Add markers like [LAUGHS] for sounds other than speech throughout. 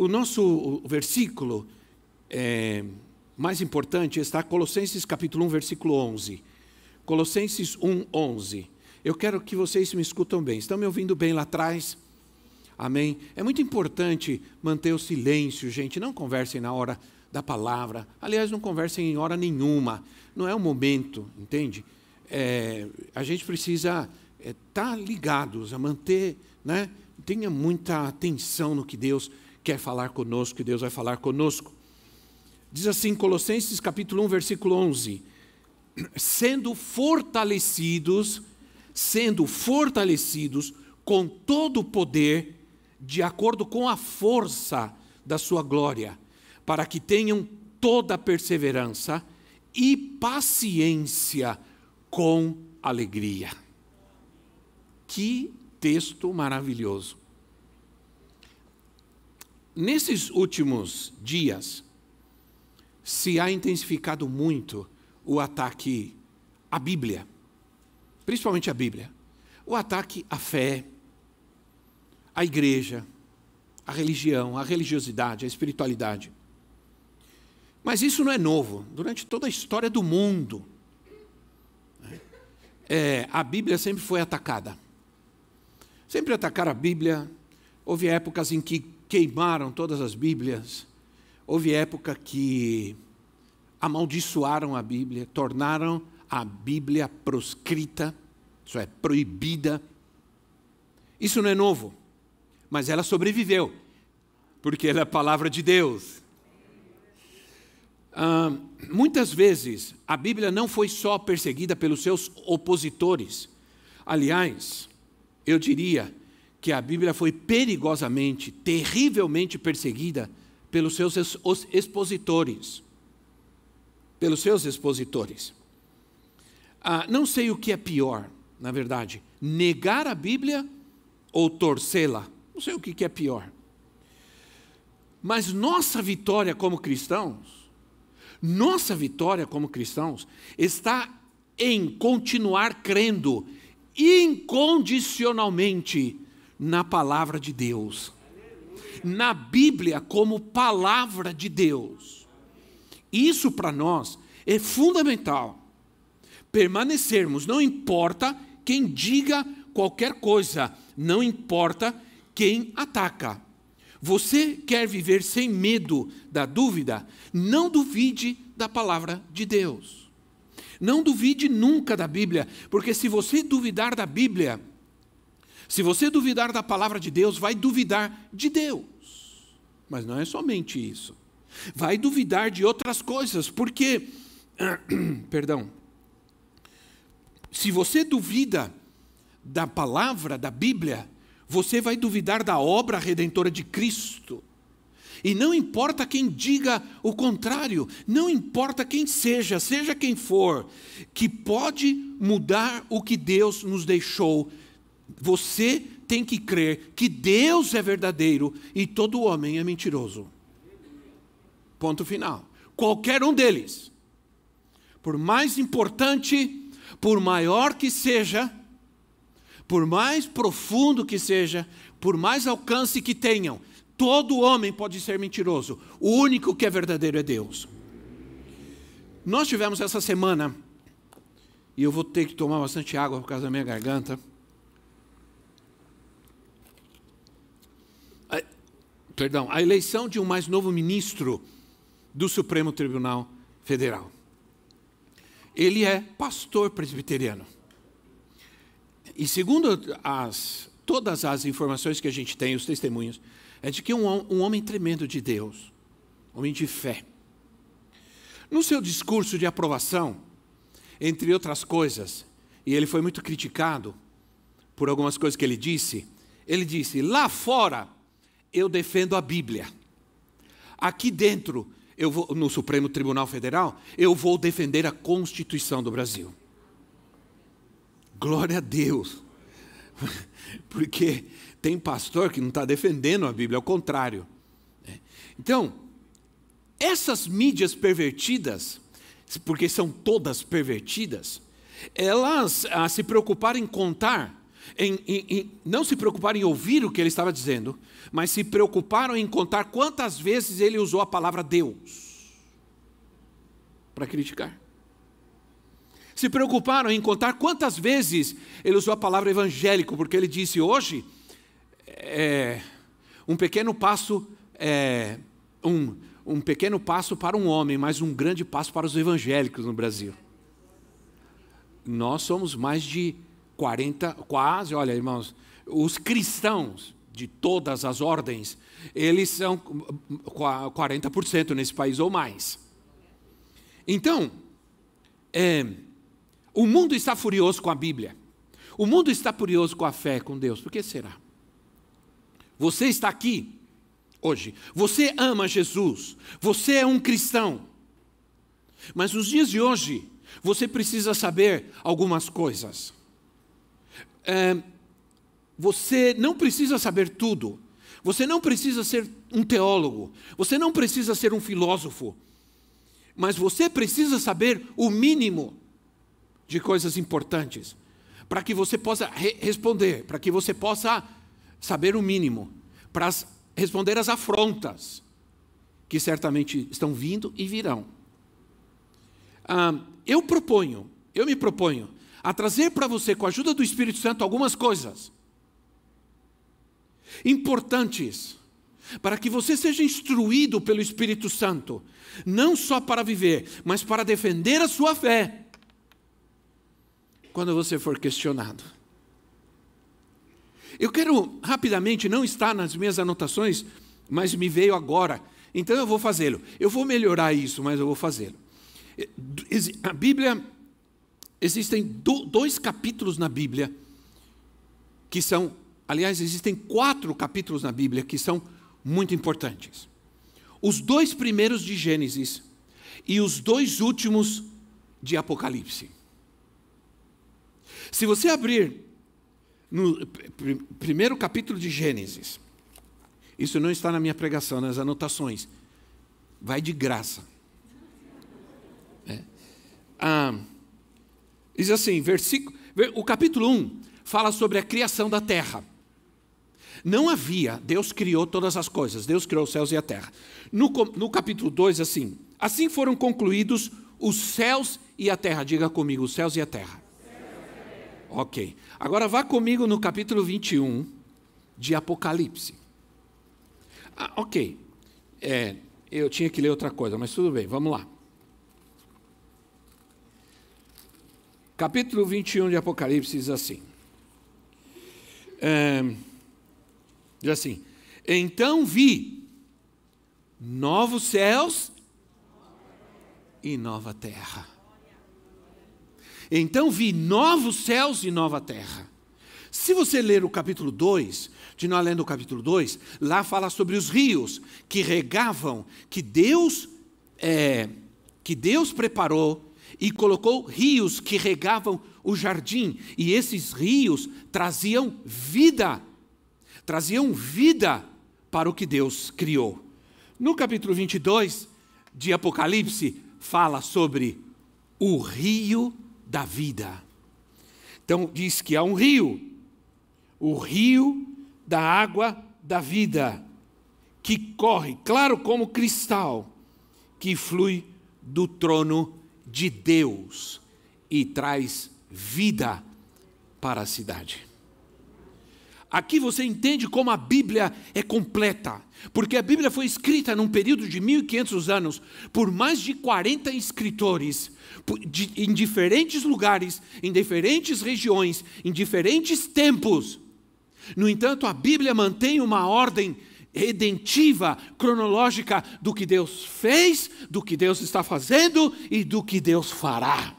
o nosso versículo é, mais importante está Colossenses capítulo 1, versículo 11. Colossenses 1, 11. Eu quero que vocês me escutam bem. Estão me ouvindo bem lá atrás? Amém? É muito importante manter o silêncio, gente. Não conversem na hora da palavra. Aliás, não conversem em hora nenhuma. Não é o momento, entende? É, a gente precisa estar é, tá ligados, a manter, né? Tenha muita atenção no que Deus quer falar conosco, que Deus vai falar conosco. Diz assim, Colossenses capítulo 1, versículo 11: sendo fortalecidos, sendo fortalecidos com todo o poder, de acordo com a força da sua glória, para que tenham toda a perseverança e paciência com alegria. Que texto maravilhoso. Nesses últimos dias, se há intensificado muito o ataque à Bíblia, principalmente à Bíblia, o ataque à fé, à igreja, à religião, à religiosidade, à espiritualidade. Mas isso não é novo. Durante toda a história do mundo, é, a Bíblia sempre foi atacada. Sempre atacaram a Bíblia. Houve épocas em que queimaram todas as Bíblias. Houve época que amaldiçoaram a Bíblia, tornaram a Bíblia proscrita, isso é, proibida. Isso não é novo, mas ela sobreviveu, porque ela é a palavra de Deus. Ah, muitas vezes a Bíblia não foi só perseguida pelos seus opositores. Aliás, eu diria que a Bíblia foi perigosamente, terrivelmente perseguida pelos seus expositores. Pelos seus expositores. Ah, não sei o que é pior, na verdade, negar a Bíblia ou torcê-la. Não sei o que é pior. Mas nossa vitória como cristãos, nossa vitória como cristãos, está em continuar crendo incondicionalmente na palavra de Deus. Na Bíblia como palavra de Deus. Isso para nós é fundamental. Permanecermos, não importa quem diga qualquer coisa, não importa quem ataca. Você quer viver sem medo da dúvida? Não duvide da palavra de Deus. Não duvide nunca da Bíblia, porque se você duvidar da Bíblia, se você duvidar da palavra de Deus, vai duvidar de Deus. Mas não é somente isso. Vai duvidar de outras coisas, porque, [CLEARS THROAT] perdão, se você duvida da palavra, da Bíblia, você vai duvidar da obra redentora de Cristo. E não importa quem diga o contrário, não importa quem seja, seja quem for, que pode mudar o que Deus nos deixou você tem que crer que Deus é verdadeiro e todo homem é mentiroso. Ponto final. Qualquer um deles. Por mais importante, por maior que seja, por mais profundo que seja, por mais alcance que tenham, todo homem pode ser mentiroso. O único que é verdadeiro é Deus. Nós tivemos essa semana, e eu vou ter que tomar bastante água por causa da minha garganta. Perdão, a eleição de um mais novo ministro do Supremo Tribunal Federal. Ele é pastor presbiteriano. E segundo as, todas as informações que a gente tem, os testemunhos, é de que um, um homem tremendo de Deus, homem de fé. No seu discurso de aprovação, entre outras coisas, e ele foi muito criticado por algumas coisas que ele disse, ele disse: lá fora eu defendo a Bíblia. aqui dentro, eu vou, no Supremo Tribunal Federal, eu vou defender a Constituição do Brasil. Glória a Deus. [LAUGHS] Porque tem pastor que não está defendendo a Bíblia, ao contrário. Né? Então, essas mídias pervertidas, porque são todas pervertidas, elas a se preocuparam em contar, em, em, em, não se preocuparam em ouvir o que ele estava dizendo, mas se preocuparam em contar quantas vezes ele usou a palavra Deus para criticar. Se preocuparam em contar quantas vezes ele usou a palavra evangélico, porque ele disse hoje é, um pequeno passo é, um, um pequeno passo para um homem, mas um grande passo para os evangélicos no Brasil. Nós somos mais de 40, quase, olha, irmãos, os cristãos de todas as ordens, eles são 40% nesse país ou mais. Então, é, o mundo está furioso com a Bíblia. O mundo está furioso com a fé, com Deus. Por que será? Você está aqui hoje. Você ama Jesus. Você é um cristão. Mas nos dias de hoje, você precisa saber algumas coisas. É, você não precisa saber tudo. Você não precisa ser um teólogo. Você não precisa ser um filósofo. Mas você precisa saber o mínimo de coisas importantes para que você possa re responder, para que você possa saber o mínimo, para responder às afrontas que certamente estão vindo e virão. Ah, eu proponho, eu me proponho a trazer para você, com a ajuda do Espírito Santo, algumas coisas importantes para que você seja instruído pelo Espírito Santo, não só para viver, mas para defender a sua fé quando você for questionado. Eu quero rapidamente, não está nas minhas anotações, mas me veio agora, então eu vou fazê-lo. Eu vou melhorar isso, mas eu vou fazê-lo. A Bíblia, existem dois capítulos na Bíblia que são, aliás, existem quatro capítulos na Bíblia que são muito importantes. Os dois primeiros de Gênesis e os dois últimos de Apocalipse. Se você abrir no primeiro capítulo de Gênesis, isso não está na minha pregação, nas anotações, vai de graça. É. Ah, diz assim, versículo, o capítulo 1 fala sobre a criação da terra. Não havia, Deus criou todas as coisas, Deus criou os céus e a terra. No, no capítulo 2, assim, assim foram concluídos os céus e a terra. Diga comigo, os céus e a terra. Ok. Agora vá comigo no capítulo 21 de Apocalipse. Ah, ok. É, eu tinha que ler outra coisa, mas tudo bem, vamos lá. Capítulo 21 de Apocalipse diz assim. É, diz assim: Então vi novos céus e nova terra então vi novos céus e nova terra. Se você ler o capítulo 2, de lendo o capítulo 2, lá fala sobre os rios que regavam, que Deus, é, que Deus preparou e colocou rios que regavam o jardim, e esses rios traziam vida, traziam vida para o que Deus criou. No capítulo 22 de Apocalipse, fala sobre o rio da vida. Então, diz que há um rio, o rio da água da vida, que corre, claro como cristal, que flui do trono de Deus e traz vida para a cidade. Aqui você entende como a Bíblia é completa, porque a Bíblia foi escrita num período de 1500 anos por mais de 40 escritores, em diferentes lugares, em diferentes regiões, em diferentes tempos. No entanto, a Bíblia mantém uma ordem redentiva, cronológica do que Deus fez, do que Deus está fazendo e do que Deus fará.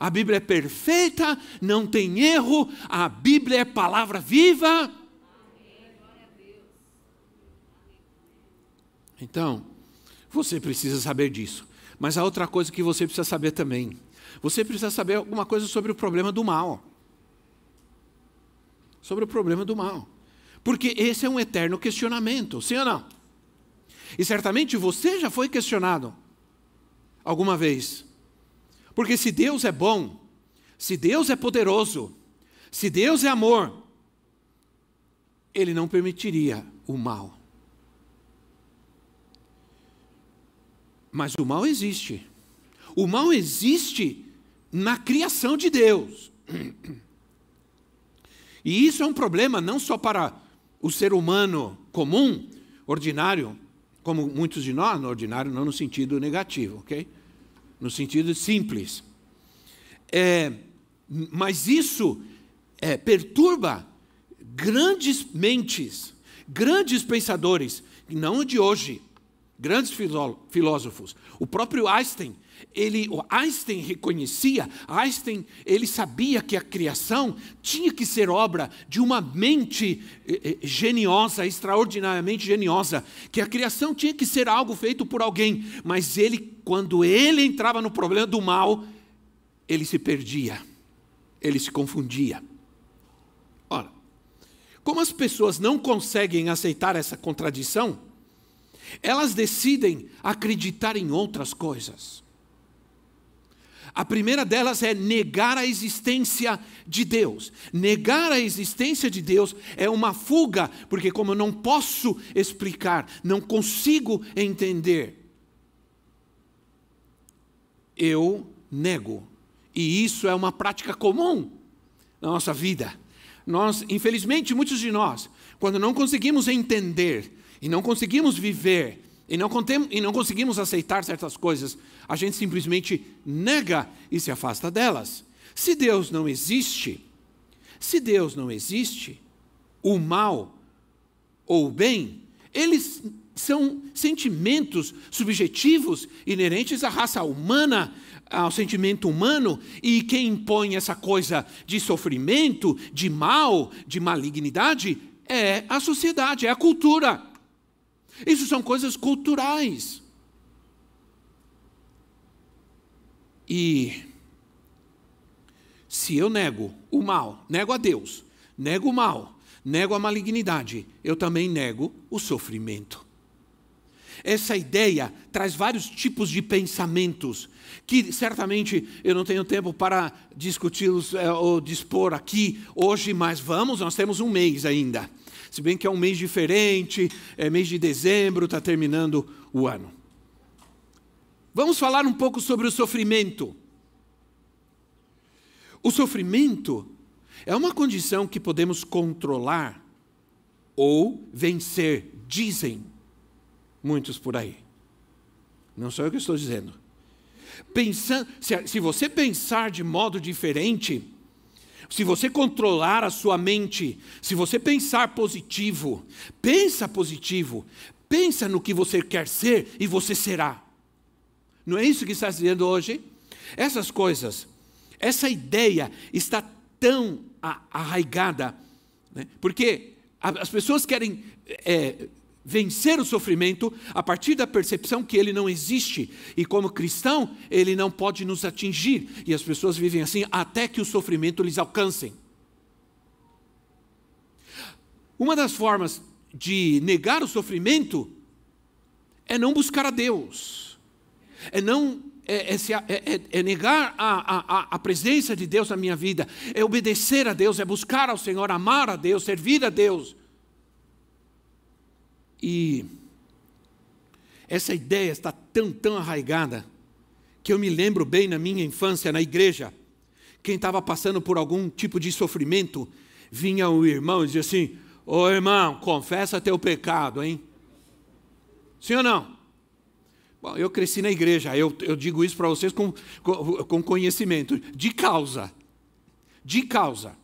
A Bíblia é perfeita, não tem erro, a Bíblia é palavra viva. Então, você precisa saber disso. Mas há outra coisa que você precisa saber também. Você precisa saber alguma coisa sobre o problema do mal. Sobre o problema do mal. Porque esse é um eterno questionamento, sim ou não? E certamente você já foi questionado alguma vez. Porque se Deus é bom, se Deus é poderoso, se Deus é amor, Ele não permitiria o mal. Mas o mal existe. O mal existe na criação de Deus. [CLEARS THROAT] E isso é um problema não só para o ser humano comum, ordinário, como muitos de nós, no ordinário não no sentido negativo, ok? No sentido simples. É, mas isso é, perturba grandes mentes, grandes pensadores, não de hoje, grandes filósofos. O próprio Einstein, ele, Einstein reconhecia, Einstein, ele sabia que a criação tinha que ser obra de uma mente eh, eh, geniosa, extraordinariamente geniosa, que a criação tinha que ser algo feito por alguém, mas ele, quando ele entrava no problema do mal, ele se perdia, ele se confundia. Ora, como as pessoas não conseguem aceitar essa contradição, elas decidem acreditar em outras coisas. A primeira delas é negar a existência de Deus. Negar a existência de Deus é uma fuga, porque, como eu não posso explicar, não consigo entender, eu nego. E isso é uma prática comum na nossa vida. Nós, infelizmente, muitos de nós, quando não conseguimos entender e não conseguimos viver e não, e não conseguimos aceitar certas coisas, a gente simplesmente nega e se afasta delas. Se Deus não existe, se Deus não existe, o mal ou o bem, eles são sentimentos subjetivos inerentes à raça humana, ao sentimento humano, e quem impõe essa coisa de sofrimento, de mal, de malignidade, é a sociedade, é a cultura. Isso são coisas culturais. E se eu nego o mal, nego a Deus, nego o mal, nego a malignidade, eu também nego o sofrimento. Essa ideia traz vários tipos de pensamentos, que certamente eu não tenho tempo para discuti-los é, ou dispor aqui hoje, mas vamos, nós temos um mês ainda. Se bem que é um mês diferente, é mês de dezembro, está terminando o ano. Vamos falar um pouco sobre o sofrimento. O sofrimento é uma condição que podemos controlar ou vencer, dizem muitos por aí. Não sou eu que estou dizendo. Pensando, se, se você pensar de modo diferente, se você controlar a sua mente, se você pensar positivo, pensa positivo, pensa no que você quer ser e você será. Não é isso que está dizendo hoje? Essas coisas, essa ideia está tão arraigada, né? porque as pessoas querem é, vencer o sofrimento a partir da percepção que ele não existe. E como cristão, ele não pode nos atingir. E as pessoas vivem assim até que o sofrimento lhes alcancem. Uma das formas de negar o sofrimento é não buscar a Deus, é não é, é, é, é negar a, a, a presença de Deus na minha vida, é obedecer a Deus, é buscar ao Senhor, amar a Deus, servir a Deus. E essa ideia está tão, tão arraigada, que eu me lembro bem na minha infância, na igreja, quem estava passando por algum tipo de sofrimento, vinha o irmão e dizia assim: Ô irmão, confessa teu pecado, hein? Sim ou não? Bom, eu cresci na igreja, eu, eu digo isso para vocês com, com, com conhecimento, de causa. De causa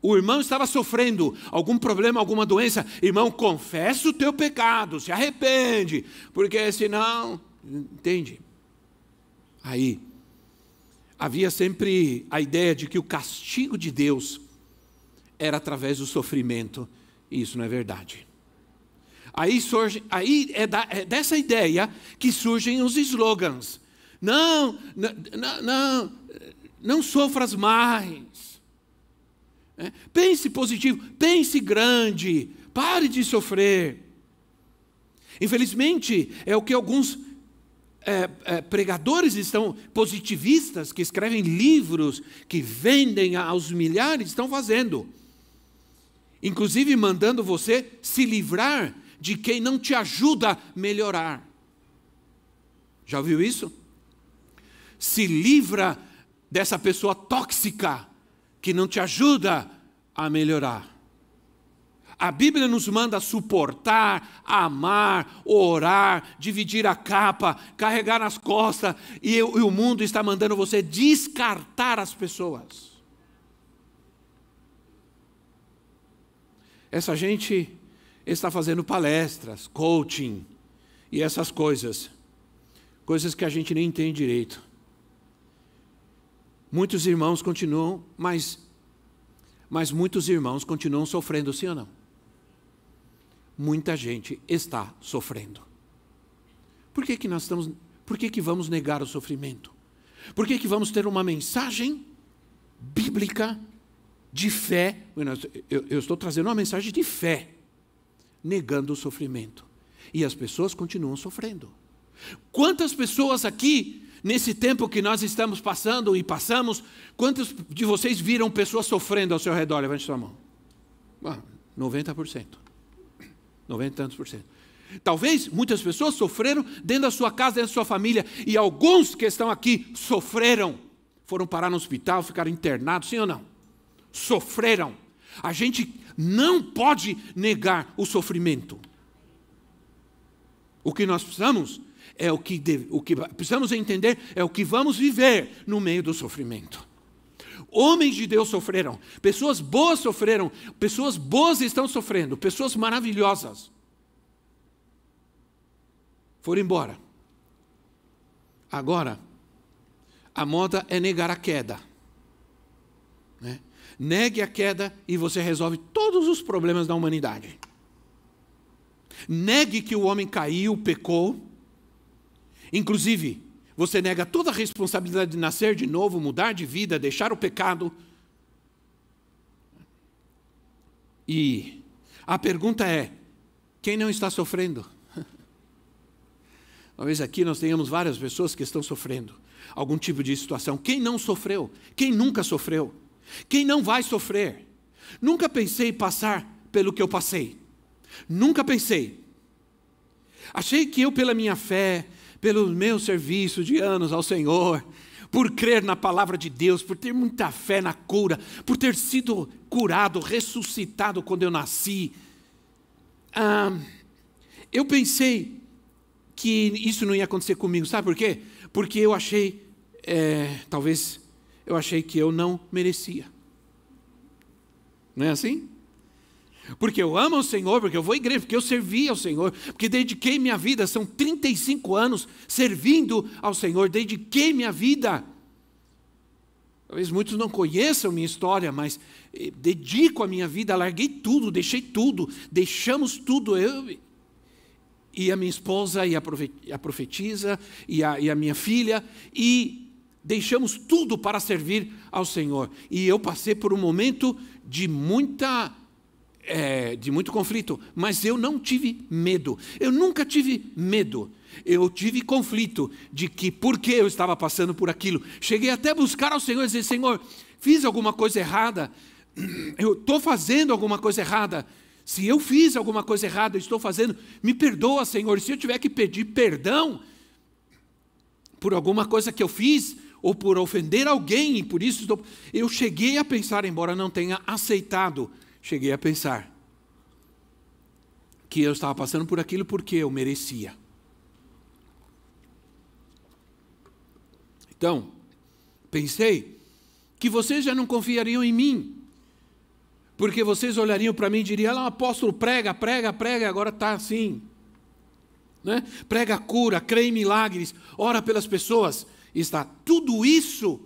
o irmão estava sofrendo algum problema, alguma doença, irmão, confessa o teu pecado, se arrepende, porque senão, entende? Aí, havia sempre a ideia de que o castigo de Deus era através do sofrimento, e isso não é verdade. Aí, surge, aí é, da, é dessa ideia que surgem os slogans. Não, não, não, não sofras mais. É, pense positivo, pense grande, pare de sofrer. Infelizmente, é o que alguns é, é, pregadores estão positivistas, que escrevem livros, que vendem aos milhares, estão fazendo. Inclusive mandando você se livrar de quem não te ajuda a melhorar. Já ouviu isso? Se livra dessa pessoa tóxica que não te ajuda a melhorar. A Bíblia nos manda suportar, amar, orar, dividir a capa, carregar nas costas, e, e o mundo está mandando você descartar as pessoas. Essa gente está fazendo palestras, coaching e essas coisas, coisas que a gente nem entende direito. Muitos irmãos continuam, mas, mas muitos irmãos continuam sofrendo, sim ou não? Muita gente está sofrendo. Por que, que nós estamos. Por que, que vamos negar o sofrimento? Por que, que vamos ter uma mensagem bíblica de fé? Eu, eu estou trazendo uma mensagem de fé, negando o sofrimento. E as pessoas continuam sofrendo. Quantas pessoas aqui Nesse tempo que nós estamos passando e passamos, quantos de vocês viram pessoas sofrendo ao seu redor? Levante sua mão. Ah, 90%. 90 e tantos por cento. Talvez muitas pessoas sofreram dentro da sua casa, dentro da sua família, e alguns que estão aqui sofreram. Foram parar no hospital, ficaram internados, sim ou não? Sofreram. A gente não pode negar o sofrimento. O que nós precisamos é o que, deve, o que precisamos entender é o que vamos viver no meio do sofrimento. Homens de Deus sofreram, pessoas boas sofreram, pessoas boas estão sofrendo, pessoas maravilhosas foram embora. Agora, a moda é negar a queda. Né? Negue a queda e você resolve todos os problemas da humanidade. Negue que o homem caiu, pecou, Inclusive, você nega toda a responsabilidade de nascer de novo, mudar de vida, deixar o pecado. E a pergunta é: quem não está sofrendo? [LAUGHS] Talvez aqui nós tenhamos várias pessoas que estão sofrendo algum tipo de situação. Quem não sofreu? Quem nunca sofreu? Quem não vai sofrer? Nunca pensei passar pelo que eu passei. Nunca pensei. Achei que eu, pela minha fé, pelo meu serviço de anos ao Senhor, por crer na palavra de Deus, por ter muita fé na cura, por ter sido curado, ressuscitado quando eu nasci. Ah, eu pensei que isso não ia acontecer comigo, sabe por quê? Porque eu achei, é, talvez, eu achei que eu não merecia. Não é assim? Porque eu amo o Senhor, porque eu vou à igreja, porque eu servi ao Senhor, porque dediquei minha vida, são 35 anos servindo ao Senhor, dediquei minha vida. Talvez muitos não conheçam minha história, mas eh, dedico a minha vida, larguei tudo, deixei tudo, deixamos tudo, eu e a minha esposa, e a profetisa, e a, e a minha filha, e deixamos tudo para servir ao Senhor. E eu passei por um momento de muita é, de muito conflito, mas eu não tive medo. Eu nunca tive medo. Eu tive conflito de que por que eu estava passando por aquilo. Cheguei até a buscar ao Senhor e dizer: Senhor, fiz alguma coisa errada, eu estou fazendo alguma coisa errada. Se eu fiz alguma coisa errada, eu estou fazendo, me perdoa, Senhor. Se eu tiver que pedir perdão por alguma coisa que eu fiz, ou por ofender alguém, e por isso estou... eu cheguei a pensar, embora não tenha aceitado cheguei a pensar que eu estava passando por aquilo porque eu merecia. Então, pensei que vocês já não confiariam em mim, porque vocês olhariam para mim e diriam: lá, o apóstolo prega, prega, prega, agora está assim. Né? Prega cura, crê em milagres, ora pelas pessoas. Está tudo isso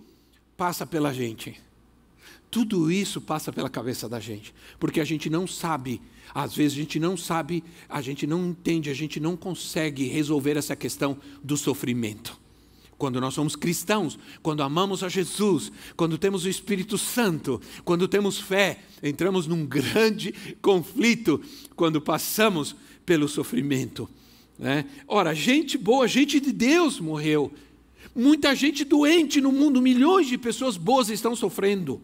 passa pela gente. Tudo isso passa pela cabeça da gente, porque a gente não sabe, às vezes a gente não sabe, a gente não entende, a gente não consegue resolver essa questão do sofrimento. Quando nós somos cristãos, quando amamos a Jesus, quando temos o Espírito Santo, quando temos fé, entramos num grande conflito quando passamos pelo sofrimento. Né? Ora, gente boa, gente de Deus morreu. Muita gente doente no mundo, milhões de pessoas boas estão sofrendo.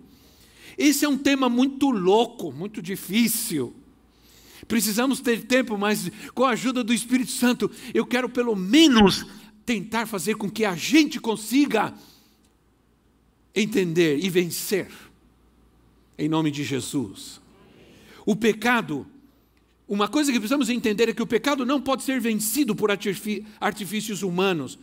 Esse é um tema muito louco, muito difícil. Precisamos ter tempo, mas com a ajuda do Espírito Santo, eu quero pelo menos tentar fazer com que a gente consiga entender e vencer. Em nome de Jesus. O pecado, uma coisa que precisamos entender é que o pecado não pode ser vencido por artifícios humanos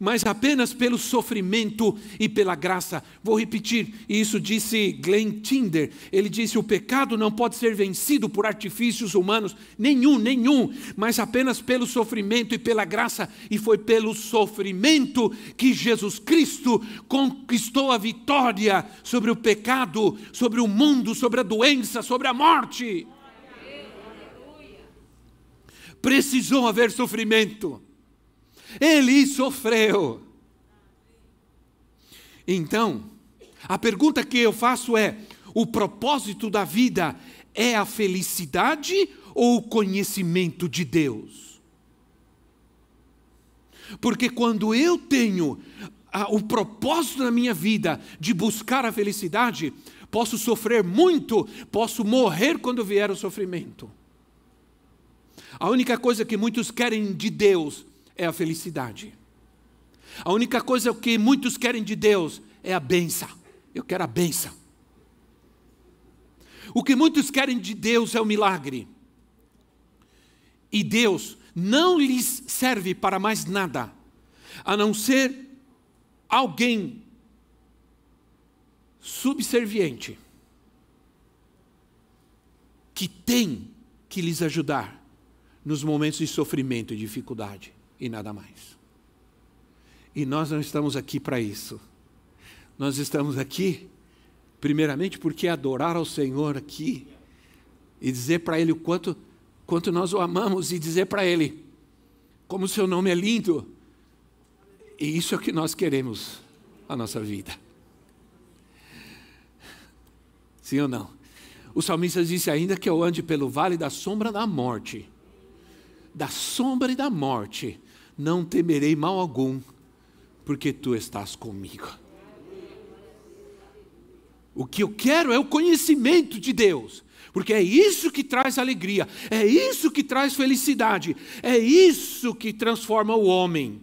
mas apenas pelo sofrimento e pela graça. Vou repetir, isso disse Glenn Tinder. Ele disse: o pecado não pode ser vencido por artifícios humanos, nenhum, nenhum, mas apenas pelo sofrimento e pela graça. E foi pelo sofrimento que Jesus Cristo conquistou a vitória sobre o pecado, sobre o mundo, sobre a doença, sobre a morte. Precisou haver sofrimento. Ele sofreu. Então, a pergunta que eu faço é: o propósito da vida é a felicidade ou o conhecimento de Deus? Porque quando eu tenho o propósito na minha vida de buscar a felicidade, posso sofrer muito, posso morrer quando vier o sofrimento. A única coisa que muitos querem de Deus é a felicidade. A única coisa que muitos querem de Deus é a benção. Eu quero a benção. O que muitos querem de Deus é o milagre. E Deus não lhes serve para mais nada, a não ser alguém subserviente que tem que lhes ajudar nos momentos de sofrimento e dificuldade e nada mais. E nós não estamos aqui para isso. Nós estamos aqui, primeiramente, porque adorar ao Senhor aqui e dizer para Ele o quanto, quanto nós o amamos e dizer para Ele como o Seu nome é lindo. E isso é o que nós queremos a nossa vida. Sim ou não? O salmista disse ainda que eu ande pelo vale da sombra da morte. Da sombra e da morte não temerei mal algum, porque tu estás comigo. O que eu quero é o conhecimento de Deus, porque é isso que traz alegria, é isso que traz felicidade, é isso que transforma o homem.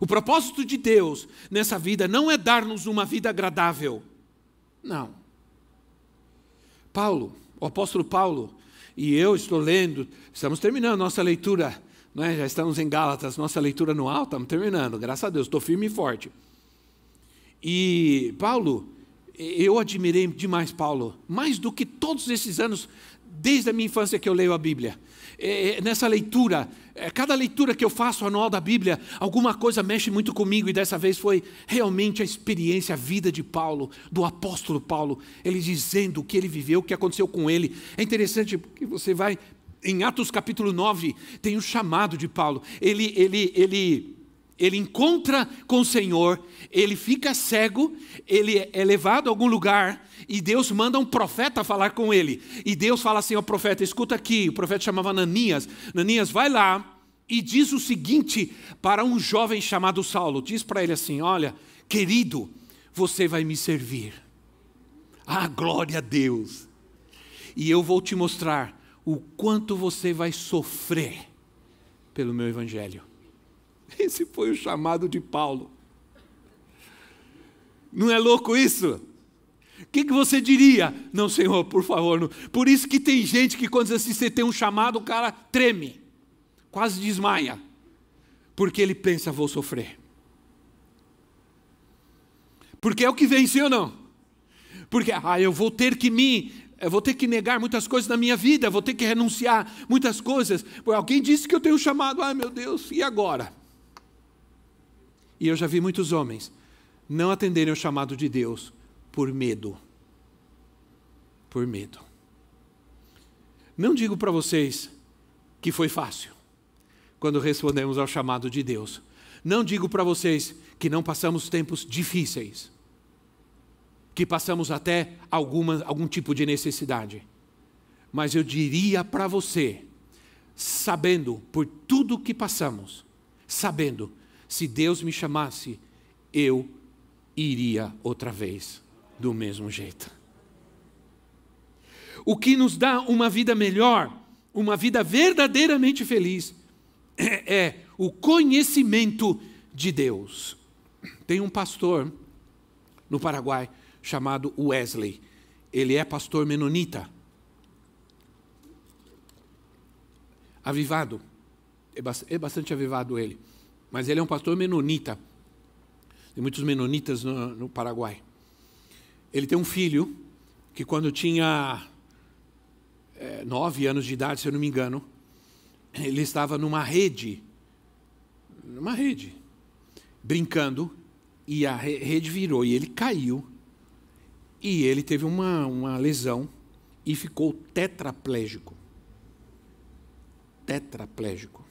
O propósito de Deus nessa vida não é dar-nos uma vida agradável. Não. Paulo, o apóstolo Paulo, e eu estou lendo, estamos terminando nossa leitura é? Já estamos em Gálatas, nossa leitura anual, estamos terminando, graças a Deus, estou firme e forte. E Paulo, eu admirei demais Paulo, mais do que todos esses anos, desde a minha infância que eu leio a Bíblia. É, é nessa leitura, é, cada leitura que eu faço anual da Bíblia, alguma coisa mexe muito comigo, e dessa vez foi realmente a experiência, a vida de Paulo, do apóstolo Paulo, ele dizendo o que ele viveu, o que aconteceu com ele. É interessante porque você vai em Atos capítulo 9, tem o chamado de Paulo. Ele, ele, ele, ele encontra com o Senhor, ele fica cego, ele é levado a algum lugar e Deus manda um profeta falar com ele. E Deus fala assim ao profeta: escuta aqui. O profeta chamava Ananias. Ananias, vai lá e diz o seguinte para um jovem chamado Saulo: diz para ele assim: olha, querido, você vai me servir. Ah, glória a Deus. E eu vou te mostrar o quanto você vai sofrer pelo meu evangelho. [LAUGHS] Esse foi o chamado de Paulo. Não é louco isso? O que, que, você diria? Não, Senhor, por favor. Não. Por isso que tem gente que quando assim, você tem um chamado, o cara treme, quase desmaia, porque ele pensa, vou sofrer. Porque é o que vem, sim ou não? Porque, ah, eu vou ter que me eu vou ter que negar muitas coisas na minha vida, vou ter que renunciar muitas coisas. Alguém disse que eu tenho chamado, ai meu Deus, e agora? E eu já vi muitos homens não atenderem o chamado de Deus por medo. Por medo. Não digo para vocês que foi fácil quando respondemos ao chamado de Deus. Não digo para vocês que não passamos tempos difíceis, que passamos até alguma, algum tipo de necessidade. Mas eu diria para você, sabendo por tudo que passamos, sabendo, se Deus me chamasse, eu iria outra vez, do mesmo jeito. O que nos dá uma vida melhor, uma vida verdadeiramente feliz, é, é o conhecimento de Deus. Tem um pastor no Paraguai chamado Wesley. Ele é pastor menonita. Avivado. É, é bastante avivado ele. Mas ele é um pastor menonita. Tem muitos menonitas no, no Paraguai. Ele tem um filho que, quando tinha é, nove anos de idade, se eu não me engano, ele estava numa rede, numa rede, brincando, e a rede virou e ele caiu. E ele teve uma, uma lesão e ficou tetraplégico. Tetraplégico.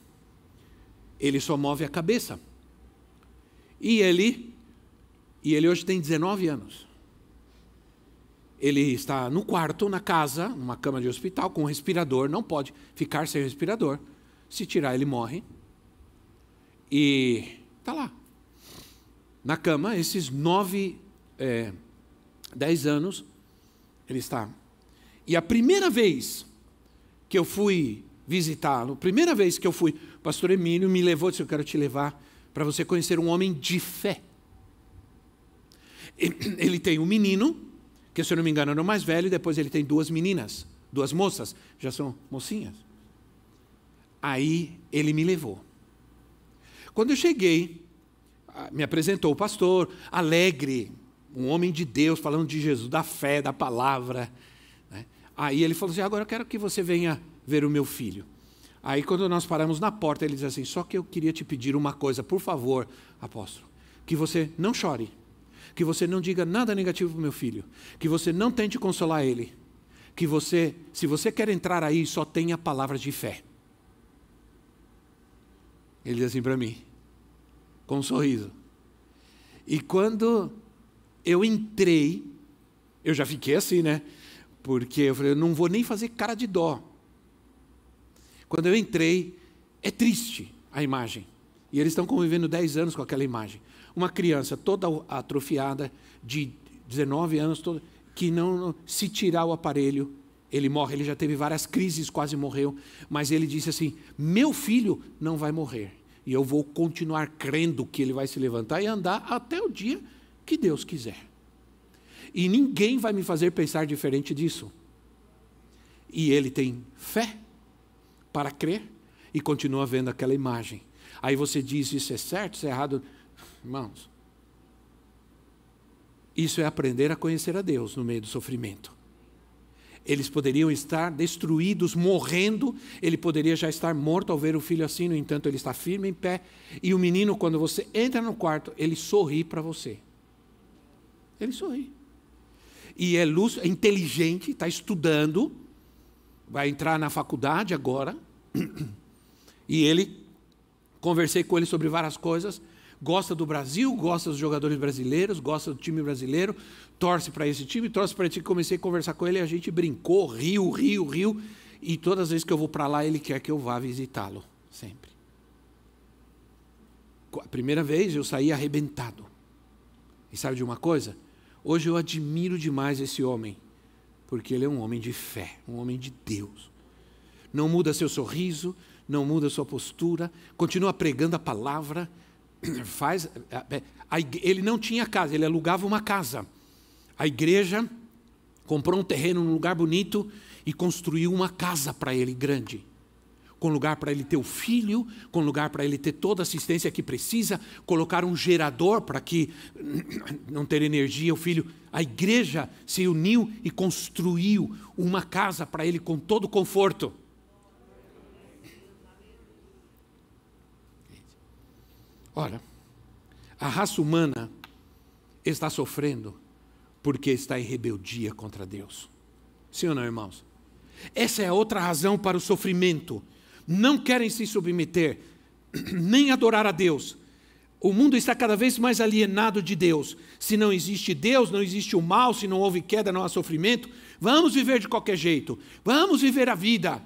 Ele só move a cabeça. E ele e ele hoje tem 19 anos. Ele está no quarto, na casa, numa cama de hospital, com um respirador, não pode ficar sem respirador. Se tirar, ele morre. E está lá. Na cama, esses nove, é, dez anos, ele está. E a primeira vez que eu fui visitá-lo, primeira vez que eu fui, o pastor Emílio me levou, disse: Eu quero te levar para você conhecer um homem de fé. [CLEARS THROAT] Ele tem um menino, que se eu não me engano era o mais velho, depois ele tem duas meninas, duas moças, já são mocinhas. Aí ele me levou. Quando eu cheguei, me apresentou o pastor, alegre, um homem de Deus, falando de Jesus, da fé, da palavra. Né? Aí ele falou assim: agora eu quero que você venha ver o meu filho. Aí quando nós paramos na porta, ele diz assim: só que eu queria te pedir uma coisa, por favor, apóstolo, que você não chore que você não diga nada negativo para o meu filho, que você não tente consolar ele, que você, se você quer entrar aí, só tenha palavras de fé. Ele diz assim para mim, com um sorriso. E quando eu entrei, eu já fiquei assim, né? Porque eu falei, eu não vou nem fazer cara de dó. Quando eu entrei, é triste a imagem. E eles estão convivendo 10 anos com aquela imagem uma criança toda atrofiada, de 19 anos, toda, que não, se tirar o aparelho, ele morre. Ele já teve várias crises, quase morreu, mas ele disse assim: Meu filho não vai morrer. E eu vou continuar crendo que ele vai se levantar e andar até o dia que Deus quiser. E ninguém vai me fazer pensar diferente disso. E ele tem fé para crer e continua vendo aquela imagem. Aí você diz: Isso é certo, isso é errado. Irmãos, isso é aprender a conhecer a Deus no meio do sofrimento. Eles poderiam estar destruídos, morrendo, ele poderia já estar morto ao ver o filho assim, no entanto, ele está firme em pé. E o menino, quando você entra no quarto, ele sorri para você. Ele sorri. E é, luz, é inteligente, está estudando, vai entrar na faculdade agora. [CLEARS THROAT] E ele, conversei com ele sobre várias coisas gosta do Brasil, gosta dos jogadores brasileiros, gosta do time brasileiro, torce para esse time, torce para esse time. Comecei a conversar com ele, a gente brincou, riu, riu, riu. E todas as vezes que eu vou para lá, ele quer que eu vá visitá-lo, sempre. A primeira vez eu saí arrebentado. E sabe de uma coisa? Hoje eu admiro demais esse homem, porque ele é um homem de fé, um homem de Deus. Não muda seu sorriso, não muda sua postura, continua pregando a palavra, [CLEARS THROAT] faz. É, ele não tinha casa, ele alugava uma casa. A igreja comprou um terreno num lugar bonito e construiu uma casa para ele grande. Com lugar para ele ter o filho, com lugar para ele ter toda a assistência que precisa, colocar um gerador para que [COUGHS] não ter energia, o filho. A igreja se uniu e construiu uma casa para ele com todo conforto. Ora, a raça humana está sofrendo porque está em rebeldia contra Deus. Sim ou não, irmãos? Essa é outra razão para o sofrimento. Não querem se submeter, [CLEARS THROAT] nem adorar a Deus. O mundo está cada vez mais alienado de Deus. Se não existe Deus, não existe o mal, se não houve queda, não há sofrimento. Vamos viver de qualquer jeito. Vamos viver a vida.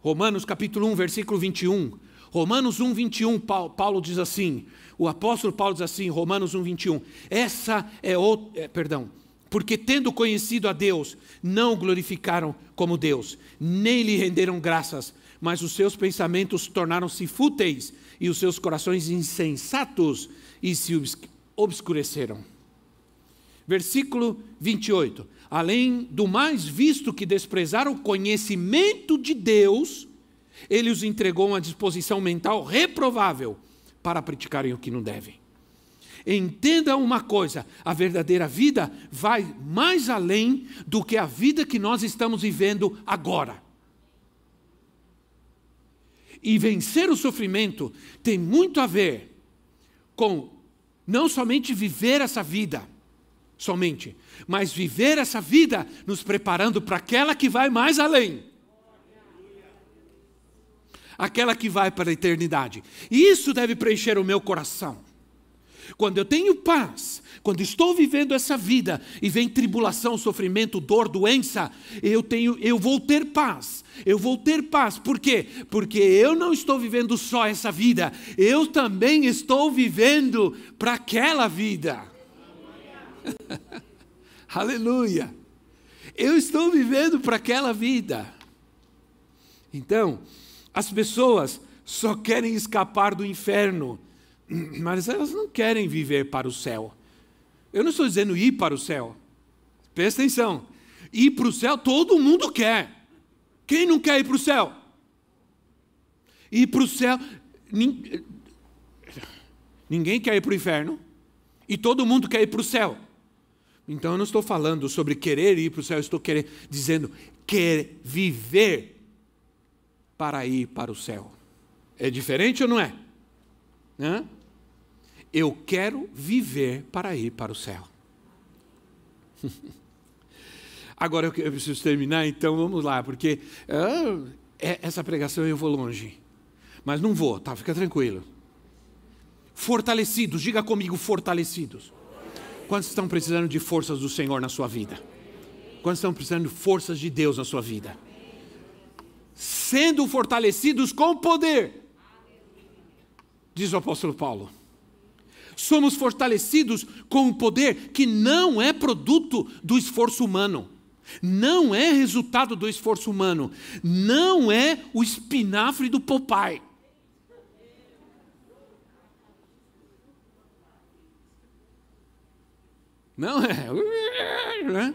Romanos capítulo 1, versículo 21. Romanos 1, 21, Paulo diz assim, o apóstolo Paulo diz assim, Romanos 1, 21, essa é o, é, perdão, porque tendo conhecido a Deus, não o glorificaram como Deus, nem lhe renderam graças, mas os seus pensamentos tornaram-se fúteis e os seus corações insensatos e se obscureceram. Versículo 28. Além do mais, visto que desprezaram o conhecimento de Deus, ele os entregou a uma disposição mental reprovável para praticarem o que não devem. Entenda uma coisa: a verdadeira vida vai mais além do que a vida que nós estamos vivendo agora. E vencer o sofrimento tem muito a ver com não somente viver essa vida, somente, mas viver essa vida nos preparando para aquela que vai mais além aquela que vai para a eternidade. E isso deve preencher o meu coração. Quando eu tenho paz, quando estou vivendo essa vida e vem tribulação, sofrimento, dor, doença, eu tenho, eu vou ter paz. Eu vou ter paz. Por quê? Porque eu não estou vivendo só essa vida, eu também estou vivendo para aquela vida. [LAUGHS] Aleluia. Eu estou vivendo para aquela vida. Então, as pessoas só querem escapar do inferno, [CLEARS THROAT] mas elas não querem viver para o céu. Eu não estou dizendo ir para o céu. Presta atenção. Ir para o céu todo mundo quer. Quem não quer ir para o céu? Ir para o céu. Ninguém quer ir para o inferno. E todo mundo quer ir para o céu. Então eu não estou falando sobre querer ir para o céu, eu estou querendo, dizendo quer viver para ir para o céu. É diferente ou não é? Hã? Eu quero viver para ir para o céu. [LAUGHS] Agora eu preciso terminar, então vamos lá, porque ah, essa pregação eu vou longe. Mas não vou, tá? Fica tranquilo. Fortalecidos, diga comigo, fortalecidos. Quantos estão precisando de forças do Senhor na sua vida? Quantos estão precisando de forças de Deus na sua vida? sendo fortalecidos com poder, diz o apóstolo Paulo. Somos fortalecidos com um poder que não é produto do esforço humano, não é resultado do esforço humano, não é o espinafre do Popeye. Não é.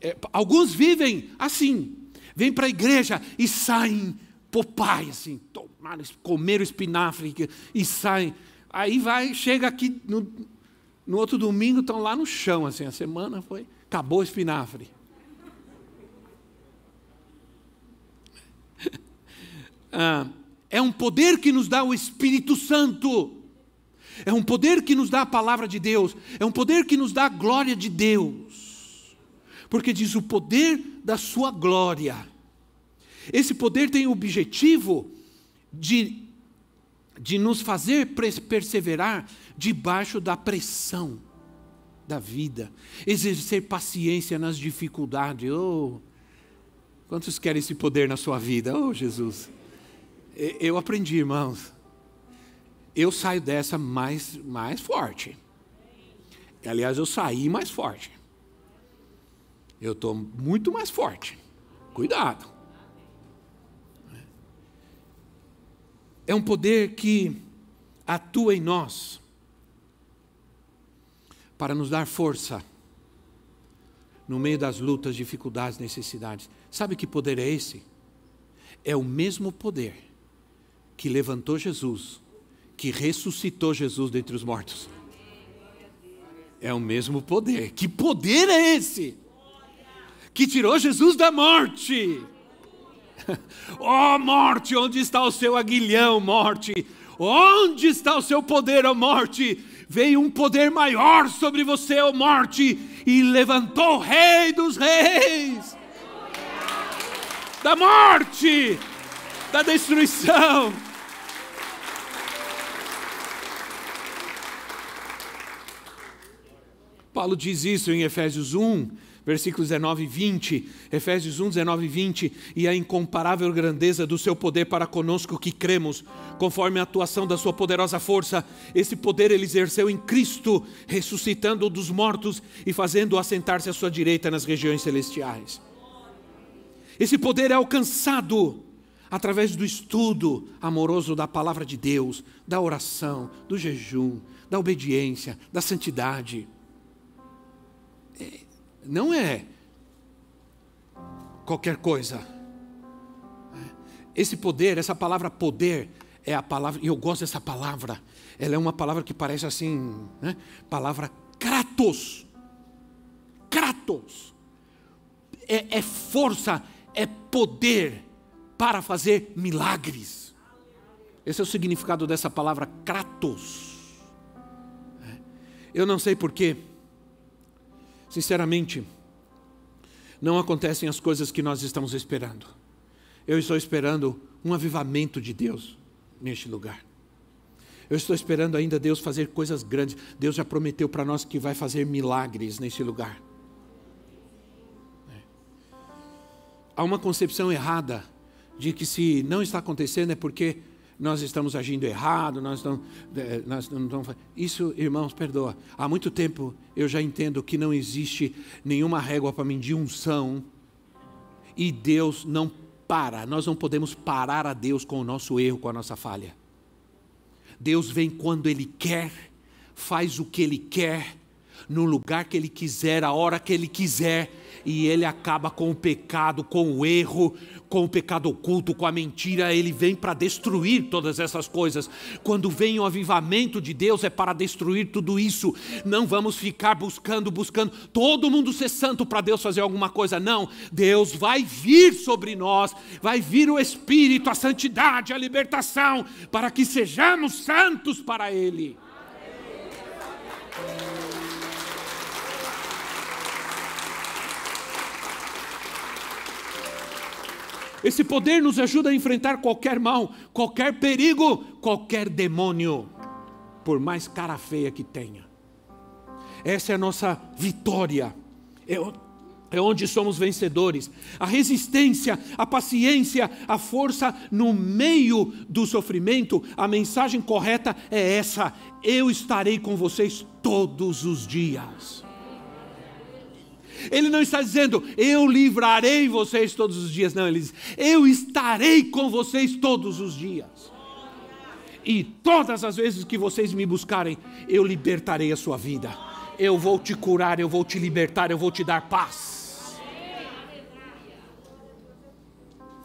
É, alguns vivem assim, vêm para a igreja e saem popai, assim, tomaram, comeram espinafre e saem. Aí vai, chega aqui no, no outro domingo, estão lá no chão, assim, a semana foi, acabou o espinafre. [LAUGHS] ah, é um poder que nos dá o Espírito Santo. É um poder que nos dá a palavra de Deus. É um poder que nos dá a glória de Deus porque diz o poder da sua glória. Esse poder tem o objetivo de, de nos fazer perseverar debaixo da pressão da vida, exercer paciência nas dificuldades. Oh, quantos querem esse poder na sua vida? Oh, Jesus. Eu aprendi, irmãos. Eu saio dessa mais, mais forte. Aliás, eu saí mais forte eu estou muito mais forte. Cuidado. É um poder que atua em nós para nos dar força no meio das lutas, dificuldades, necessidades. Sabe que poder é esse? É o mesmo poder que levantou Jesus, que ressuscitou Jesus dentre os mortos. É o mesmo poder. Que poder é esse? que tirou Jesus da morte. [LAUGHS] Ó oh, morte, onde está o seu aguilhão, morte? Onde está o seu poder, ó oh, morte? veio um poder maior sobre você, ó morte, e levantou o Rei dos Reis da morte, da destruição. Paulo diz isso em Efésios 1, versículos 19 e 20, Efésios 1, 19 e 20, e a incomparável grandeza do seu poder para conosco que cremos, conforme a atuação da sua poderosa força, esse poder ele exerceu em Cristo, ressuscitando dos mortos e fazendo-o assentar-se à sua direita nas regiões celestiais. Esse poder é alcançado através do estudo amoroso da palavra de Deus, da oração, do jejum, da obediência, da santidade não é qualquer coisa. Esse poder, essa palavra poder, é a palavra, e eu gosto dessa palavra, ela é uma palavra que parece assim, né? palavra kratos. Kratos. É, é força, é poder para fazer milagres. Esse é o significado dessa palavra kratos. Eu não sei porquê, Sinceramente, não acontecem as coisas que nós estamos esperando. Eu estou esperando um avivamento de Deus neste lugar. Eu estou esperando ainda Deus fazer coisas grandes. Deus já prometeu para nós que vai fazer milagres neste lugar. Há uma concepção errada de que se não está acontecendo é porque nós estamos agindo errado, nós não, nós não estamos. Isso, irmãos, perdoa. Há muito tempo eu já entendo que não existe nenhuma régua para medir unção e Deus não para. Nós não podemos parar a Deus com o nosso erro, com a nossa falha. Deus vem quando Ele quer, faz o que Ele quer, no lugar que Ele quiser, a hora que Ele quiser, e Ele acaba com o pecado, com o erro, com o pecado oculto, com a mentira, ele vem para destruir todas essas coisas. Quando vem o avivamento de Deus, é para destruir tudo isso. Não vamos ficar buscando, buscando, todo mundo ser santo para Deus fazer alguma coisa. Não, Deus vai vir sobre nós, vai vir o Espírito, a santidade, a libertação, para que sejamos santos para Ele. Esse poder nos ajuda a enfrentar qualquer mal, qualquer perigo, qualquer demônio, por mais cara feia que tenha. Essa é a nossa vitória. É, é onde somos vencedores. A resistência, a paciência, a força no meio do sofrimento, a mensagem correta é essa: eu estarei com vocês todos os dias. Ele não está dizendo, eu livrarei vocês todos os dias. Não, ele diz, eu estarei com vocês todos os dias. E todas as vezes que vocês me buscarem, eu libertarei a sua vida. Eu vou te curar, eu vou te libertar, eu vou te dar paz.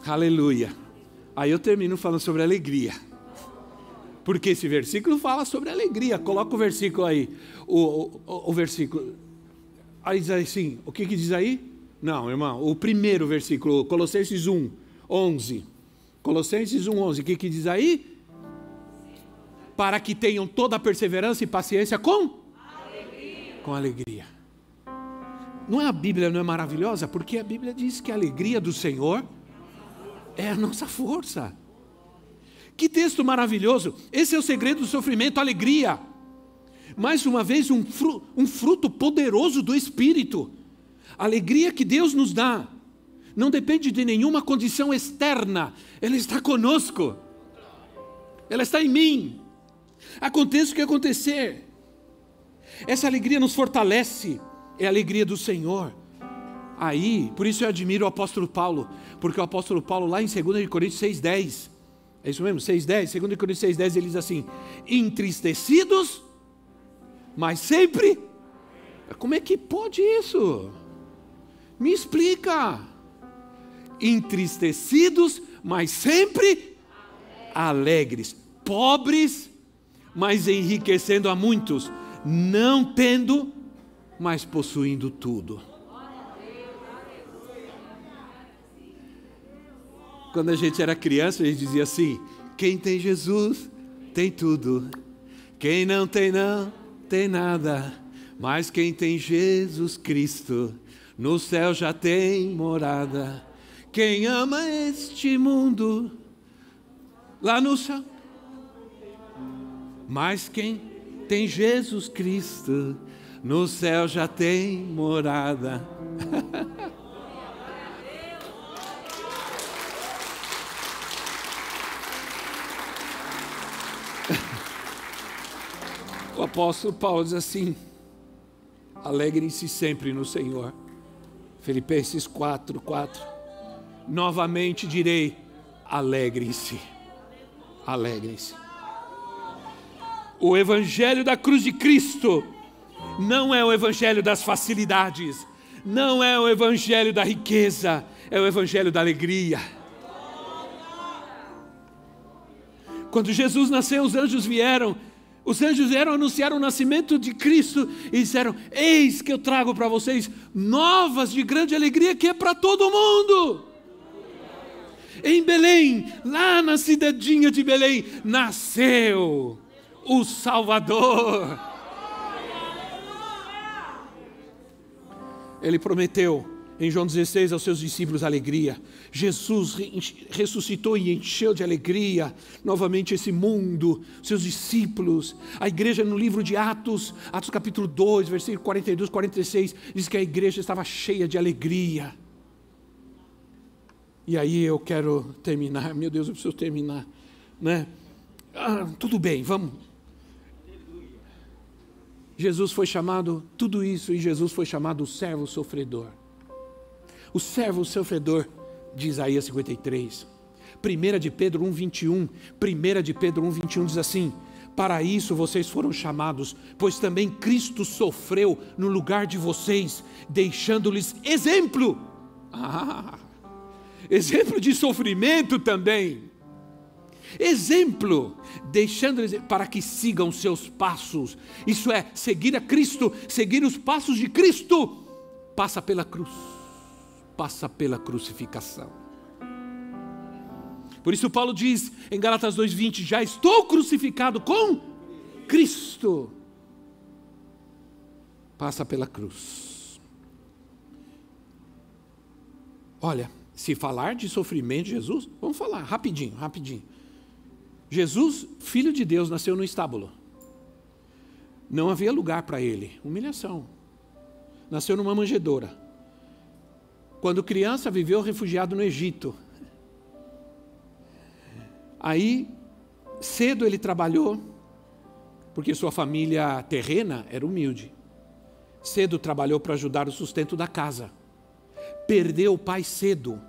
Aleluia. Aí eu termino falando sobre alegria. Porque esse versículo fala sobre alegria. Coloca o versículo aí. O, o, o versículo. Aí diz assim, o que, que diz aí? Não, irmão, o primeiro versículo, Colossenses 1, 11. Colossenses 1, 11, o que, que diz aí? Para que tenham toda a perseverança e paciência com? Alegria. Com alegria. Não é a Bíblia, não é maravilhosa? Porque a Bíblia diz que a alegria do Senhor é a nossa força. Que texto maravilhoso! Esse é o segredo do sofrimento, alegria mais uma vez, um fruto, um fruto poderoso do Espírito. A alegria que Deus nos dá não depende de nenhuma condição externa, ela está conosco, ela está em mim. Aconteça o que acontecer, essa alegria nos fortalece, é a alegria do Senhor. Aí, por isso eu admiro o apóstolo Paulo, porque o apóstolo Paulo, lá em 2 Coríntios 6,10, é isso mesmo? 6,10, 2 Coríntios 6,10, ele diz assim: entristecidos, mas sempre. Como é que pode isso? Me explica. Entristecidos, mas sempre alegres. Pobres, mas enriquecendo a muitos. Não tendo, mas possuindo tudo. Quando a gente era criança, a gente dizia assim: quem tem Jesus tem tudo. Quem não tem, não tem nada, mas quem tem Jesus Cristo, no céu já tem morada. Quem ama este mundo, lá no céu. Mas quem tem Jesus Cristo, no céu já tem morada. [LAUGHS] O apóstolo Paulo diz assim: alegrem-se sempre no Senhor. Filipenses 4, 4. Novamente direi: alegrem-se, alegrem-se. O Evangelho da cruz de Cristo não é o Evangelho das facilidades, não é o Evangelho da riqueza, é o Evangelho da alegria. Quando Jesus nasceu, os anjos vieram os anjos vieram anunciar o nascimento de Cristo e disseram: Eis que eu trago para vocês novas de grande alegria que é para todo mundo. Em Belém, lá na cidadinha de Belém, nasceu o Salvador. Ele prometeu em João 16 aos seus discípulos alegria. Jesus ressuscitou e encheu de alegria novamente esse mundo, seus discípulos. A igreja no livro de Atos, Atos capítulo 2, versículo 42, 46, diz que a igreja estava cheia de alegria. E aí eu quero terminar, meu Deus, eu preciso terminar, né? Ah, tudo bem, vamos. Jesus foi chamado, tudo isso, e Jesus foi chamado o servo sofredor o servo sofredor de Isaías 53. 1 de Pedro 1, 21. 1 de Pedro 1, 21 diz assim: Para isso vocês foram chamados, pois também Cristo sofreu no lugar de vocês, deixando-lhes exemplo. Ah, [LAUGHS] exemplo de sofrimento também. Exemplo, deixando-lhes para que sigam seus passos. Isso é, seguir a Cristo, seguir os passos de Cristo, passa pela cruz passa pela crucificação. Por isso Paulo diz em Galatas 2:20, já estou crucificado com Cristo. Passa pela cruz. Olha, se falar de sofrimento de Jesus, vamos falar rapidinho, rapidinho. Jesus, filho de Deus, nasceu no estábulo. Não havia lugar para ele, humilhação. Nasceu numa manjedoura. Quando criança, viveu refugiado no Egito. Aí, cedo ele trabalhou, porque sua família terrena era humilde. Cedo trabalhou para ajudar o sustento da casa. Perdeu o pai cedo.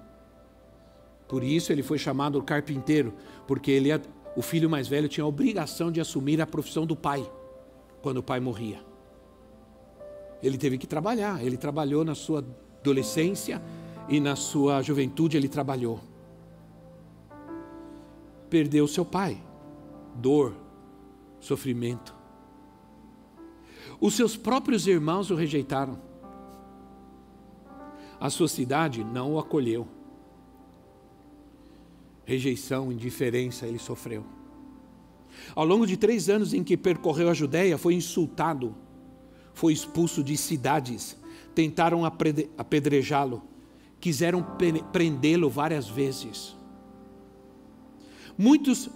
Por isso ele foi chamado carpinteiro, porque ele, o filho mais velho tinha a obrigação de assumir a profissão do pai quando o pai morria. Ele teve que trabalhar, ele trabalhou na sua adolescência e na sua juventude ele trabalhou. Perdeu seu pai, dor, sofrimento. Os seus próprios irmãos o rejeitaram. A sua cidade não o acolheu. Rejeição, indiferença ele sofreu. Ao longo de três anos em que percorreu a Judéia, foi insultado, foi expulso de cidades, tentaram apedrejá-lo, quiseram prendê-lo várias vezes. Muitos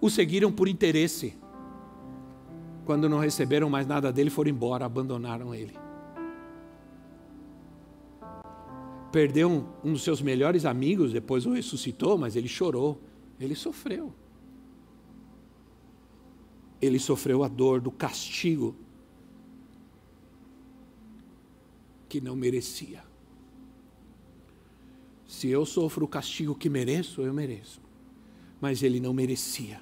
o seguiram por interesse. Quando não receberam mais nada dele, foram embora, abandonaram ele. Perdeu um, um dos seus melhores amigos, depois o ressuscitou, mas ele chorou, ele sofreu. Ele sofreu a dor do castigo que não merecia. Se eu sofro o castigo que mereço, eu mereço. Mas ele não merecia.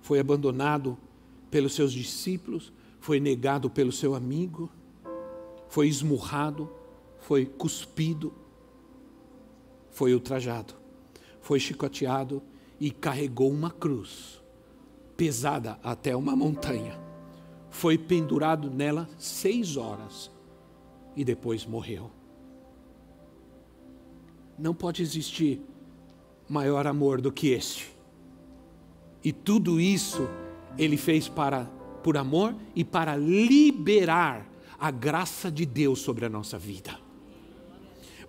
Foi abandonado pelos seus discípulos, foi negado pelo seu amigo, foi esmurrado, foi cuspido, foi ultrajado, foi chicoteado e carregou uma cruz pesada até uma montanha. Foi pendurado nela seis horas e depois morreu. Não pode existir maior amor do que este. E tudo isso ele fez para por amor e para liberar a graça de Deus sobre a nossa vida.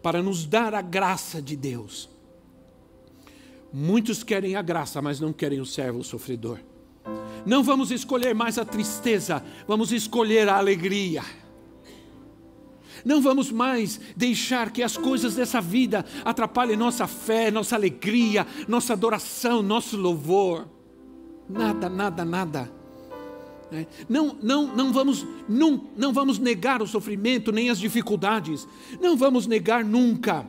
Para nos dar a graça de Deus. Muitos querem a graça, mas não querem o servo sofredor. Não vamos escolher mais a tristeza, vamos escolher a alegria. Não vamos mais deixar que as coisas dessa vida atrapalhem nossa fé, nossa alegria, nossa adoração, nosso louvor. Nada, nada, nada. É. Não, não, não, vamos, não, não vamos negar o sofrimento nem as dificuldades. Não vamos negar nunca.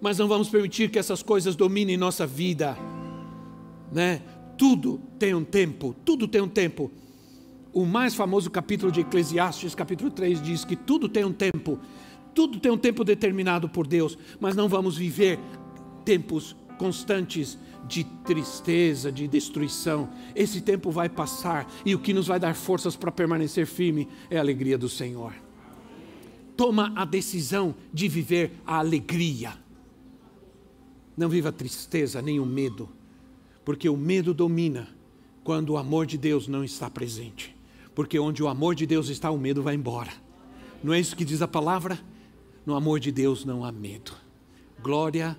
Mas não vamos permitir que essas coisas dominem nossa vida. Né? Tudo tem um tempo, tudo tem um tempo. O mais famoso capítulo de Eclesiastes, capítulo 3, diz que tudo tem um tempo, tudo tem um tempo determinado por Deus, mas não vamos viver tempos constantes de tristeza, de destruição. Esse tempo vai passar e o que nos vai dar forças para permanecer firme é a alegria do Senhor. Toma a decisão de viver a alegria. Não viva a tristeza nem o medo porque o medo domina quando o amor de Deus não está presente. Porque onde o amor de Deus está, o medo vai embora. Não é isso que diz a palavra? No amor de Deus não há medo. Glória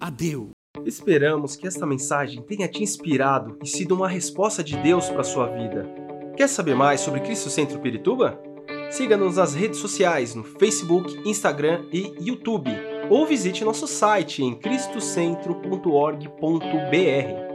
a Deus. Esperamos que esta mensagem tenha te inspirado e sido uma resposta de Deus para a sua vida. Quer saber mais sobre Cristo Centro Pirituba? Siga-nos nas redes sociais no Facebook, Instagram e YouTube ou visite nosso site em cristocentro.org.br.